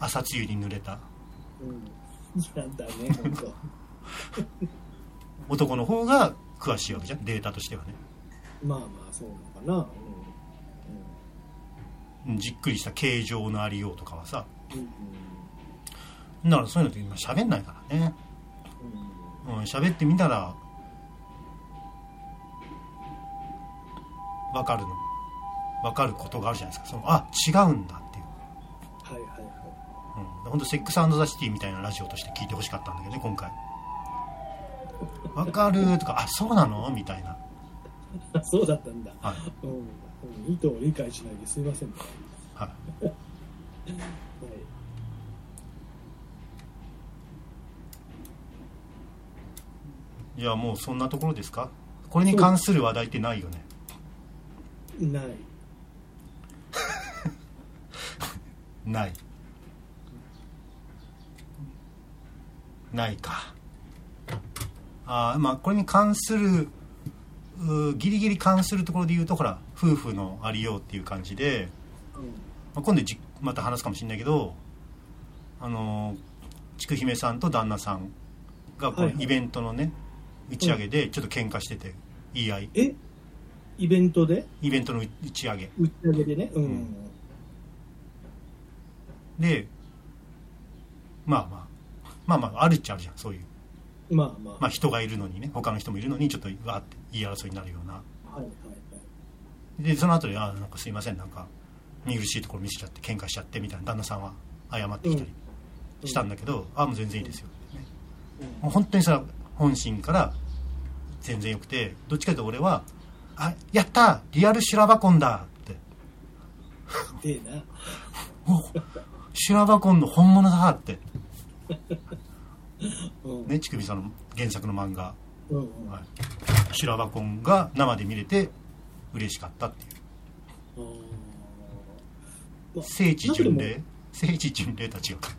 朝露に濡れた。い、うん、なんだね本当。男の方が詳しいわけじゃんデータとしてはね。まあまあそうなのかな。うん。じっくりした形状のありようとかはさ。うんうん。だからそういうのって今喋んないからねうんうん喋ってみたら分かるの。分かることがあるじゃないですか。そのあ違うんだっていう。はいはいはうん、本当セックスザ・シティみたいなラジオとして聞いてほしかったんだけどね今回「わかる」とか「あそうなの?」みたいな、い (laughs) そうだったんだ。はい。うん、うん、意図を理解しないですいません。ねはい、はいいやもうそんなところですか？これに関する話題ってないよね？ない。ない。ないか。あーまあこれに関するギリギリ関するところで言うとほら夫婦のありようっていう感じで、うん。まあ、今度じまた話すかもしれないけどあのー筑姫さんと旦那さんがこのイベントのね打ち上げでちょっと喧嘩してて言い合いえ？イベントで？イベントの打ち上げ。打ち上げでね？うん、うん。でまあまあ。まあまああるっちゃあるじゃんそういう。まあまあ、まあ、人がいるのにね他の人もいるのにちょっとわーって言い争いになるような。はいはいはい。でその後で「あーなんかすいませんなんか見苦しいところ見せちゃって喧嘩しちゃって」みたいな旦那さんは謝ってきたりしたんだけど「ああもう全然いいですよ」ね。もう本当にさ本心から全然よくてどっちかというと俺は「あやったリアル修羅場コンだ!」って。ええな「(laughs) お修羅場コンの本物だ!」って。うん。ね乳首さんの原作の漫画。うんうん。はい、修羅場コンが生で見れて嬉しかったっていう。まあ聖地巡礼？聖地巡礼とは違うか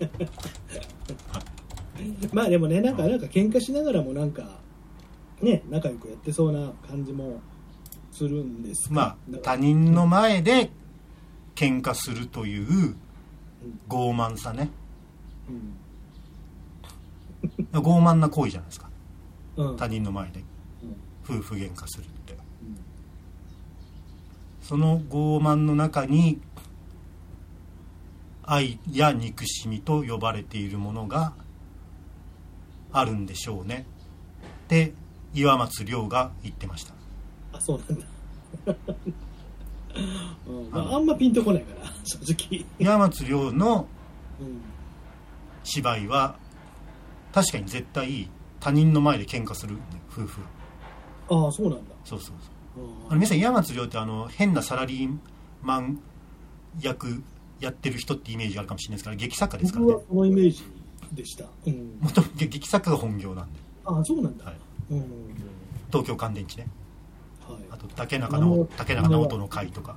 (laughs) まあでもねなんかなんか喧嘩しながらもなんかね仲良くやってそうな感じもするんですがまあ他人の前で喧嘩するという傲慢さね。うん。傲慢な行為じゃないですか。うん。他人の前でうん。夫婦喧嘩するって。うん。その傲慢の中に愛や憎しみと呼ばれているものがあるんでしょうね。って岩松亮が言ってました。あそうなんだ。(laughs) うんまあ、あんまピンとこないから正直、岩松亮のうん。芝居は確かに絶対他人の前で喧嘩する、ね、夫婦。ああそうなんだ。そうそうそう。ああの皆さん岩松亮ってあの変なサラリーマン役やってる人ってイメージがあるかもしれないですから劇作家ですからね。僕はそのイメージでした、うん、もともと劇作家が本業なんで、ああそうなんだ、はい、うん。はい東京乾電池ね。あと竹中直竹中直人の会とか。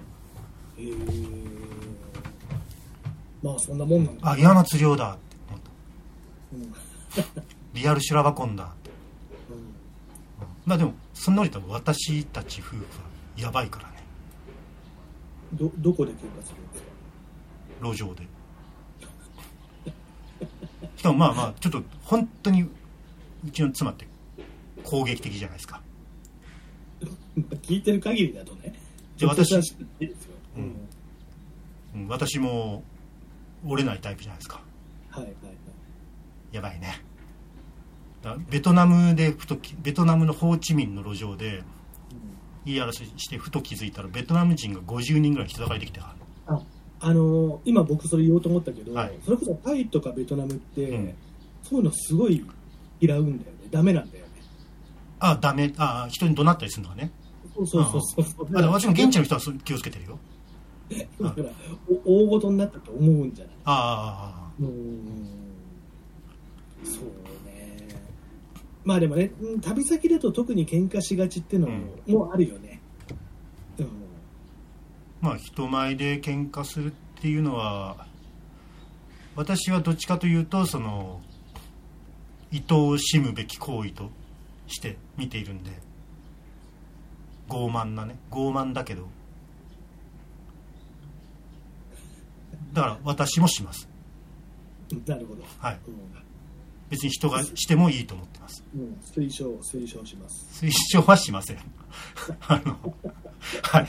えー、まあそんなもんなんだ。あ岩松亮だって。思ったうん。(laughs) リアル修羅場コンだ。ってうん。まあでもそんなりと私たち夫婦はやばいからね。どどこで喧嘩するんですか？路上でしかもまあまあちょっと本当にうちの妻って攻撃的じゃないですか。聞いてる限りだとね。じゃあ私ううん。ん。うん私も折れないタイプじゃないですか。はいはいはい。やばいね。ベトナムでふときベトナムのホーチミンの路上で言い争いしてふと気づいたらベトナム人が50人ぐらい人だかりできてたああのー今僕それ言おうと思ったけど、はい。それこそタイとかベトナムって、うん。そういうのすごい嫌うんだよね。ダメなんだよね。あダメ。あ人に怒鳴ったりするのがね。そうそうそうそう。あでも私も現地の人は気をつけてるよ。だからお大事になったと思うんじゃない？あうーん。そうね。まあでもねうん旅先だと特に喧嘩しがちっていうのもあるよね、まあ人前で喧嘩するっていうのは私はどっちかというとその愛おしむべき行為として見ているんで傲慢なね傲慢だけど。だから私もします。なるほど。はい。うん。別に人がしてもいいと思ってます。うん、推奨、推奨します。推奨はしません。あのはい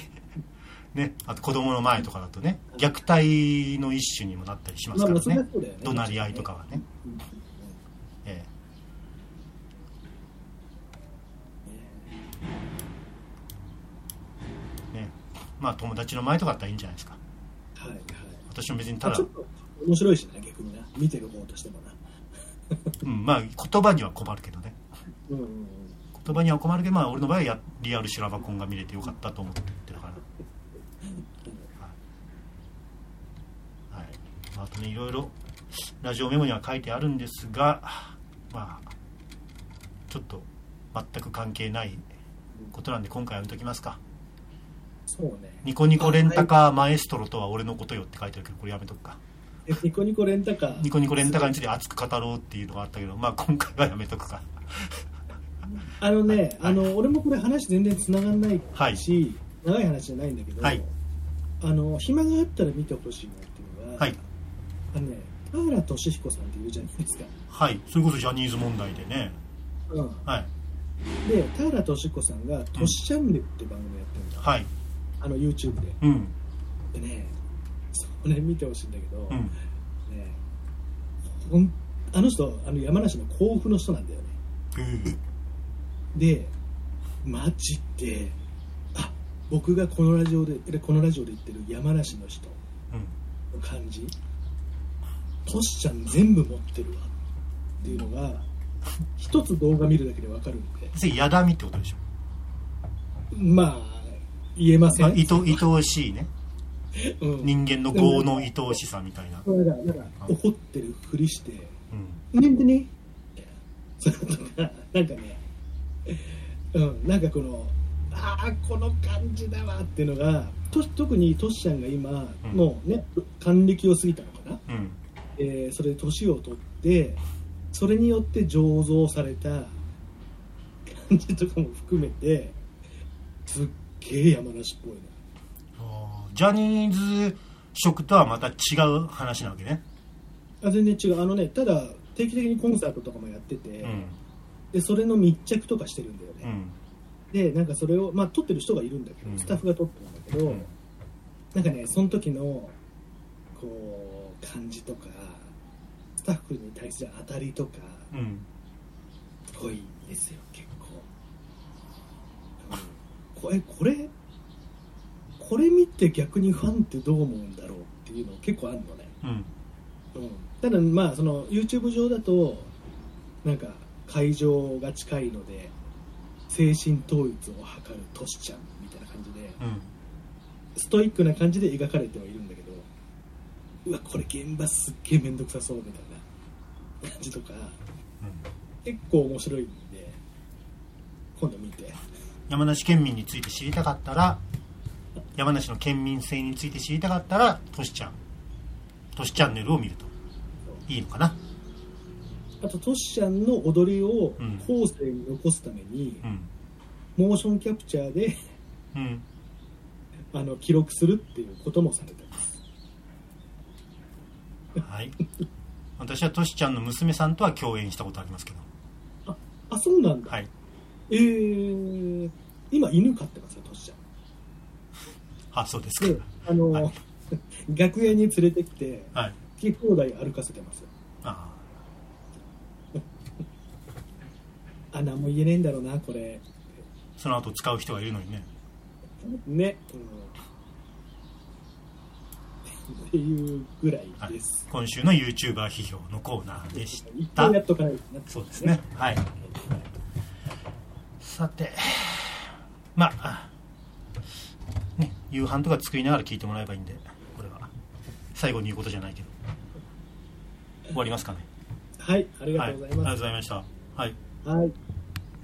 ねあと子供の前とかだとね虐待の一種にもなったりしますからね。ね。怒鳴り合いとかはね、ええ。ね。まあ友達の前とかだったらいいんじゃないですか。はいはい。私も別にただ。まあちょっと面白いしな、逆にな。見てる方としてもな。(laughs) うん、まあ言葉には困るけどね。うんうんうん。言葉には困るけどまあ俺の場合はやリアル修羅場コンが見れてよかったと思ってるからはい、まああとねいろいろラジオメモには書いてあるんですがまあちょっと全く関係ないことなんで今回は見ときますか。そうね。ニコニコレンタカーマエストロとは俺のことよって書いてあるけどこれやめとくか。えニコニコレンタカー？ニコニコレンタカーについて熱く語ろうっていうのがあったけどまあ今回はやめとくか。あのね、はい。あの、俺もこれ話全然繋がんないはい。し、長い話じゃないんだけど、はい。あの、暇があったら見てほしいなっていうのは、はいあのね、田原俊彦さんっているじゃないですか。はいそれこそジャニーズ問題でねうん。はいで、田原俊彦さんが、トシチャンネルって番組やってるんだ。はいあの、YouTube で。うんでね、それ見てほしいんだけど、うんね、ほんあの人、あの山梨の甲府の人なんだよね。へえで、マジで、あ僕がこのラジオで、でこのラジオで言ってる山梨の人うんの感じ、トシちゃん全部持ってるわっていうのが、一つ動画見るだけでわかるんで、それやだみってことでしょ、まあ、言えません。まあ、いと愛おしいね。うん、人間の業の愛おしさみたいな、だからか怒ってるふりして、うん、なんでねそれとか、なんかね、うん、なんかこの、ああ、この感じだわっていうのが、と特にトシちゃんが今、うんもうね、還暦を過ぎたのかな、うんえーそれで年を取って、それによって醸造された感じとかも含めて、すっげえ山梨っぽいの。あージャニーズ色とはまた違う話なわけね。あ全然違う、あのね、ただ、定期的にコンサートとかもやってて、うん。でそれの密着とかしてるんだよね。うん。でなんかそれを、まあ、撮ってる人がいるんだけど、うん。スタッフが撮ってるんだけど、うん。なんかねその時のこう感じとかスタッフに対する当たりとかうん。すごいんですよ結構、うん。これこれこれ見て逆にファンってどう思うんだろうっていうの結構あるのね、うん。うん、ただまあその YouTube 上だとなんか会場が近いので精神統一を図るトシちゃんみたいな感じでうん。ストイックな感じで描かれてはいるんだけどうわこれ現場すっげえ面倒くさそうみたいな感じとか結構面白いんで今度見て。山梨県民について知りたかったら山梨の県民性について知りたかったらトシちゃん。トシチャンネルを見ると。いいのかな？あとトシちゃんの踊りをうん。後世に残すためにう、ん。モーションキャプチャーでうん。あの記録するっていうこともされてますはい。私はトシちゃんの娘さんとは共演したことありますけど。あそうなんだ、はい。えー、今犬飼ってますよトシちゃん。あそうですか。であの、はい。(laughs) 楽屋に連れてきてはい。好き放題歩かせてますよ。ああ。何も言えねえんだろうなこれ。ーその後使う人がいるのにね。ね、うん、っていうぐらいはい。です、今週の YouTuber 批評のコーナーでし一た回やっとかないとなそうですね。はい。さてまあね夕飯とか作りながら聞いてもらえばいいんでこれは。最後に言うことじゃないけど。終わりますかね。はいありがはいありがとうとうございます、ございました。はい。はい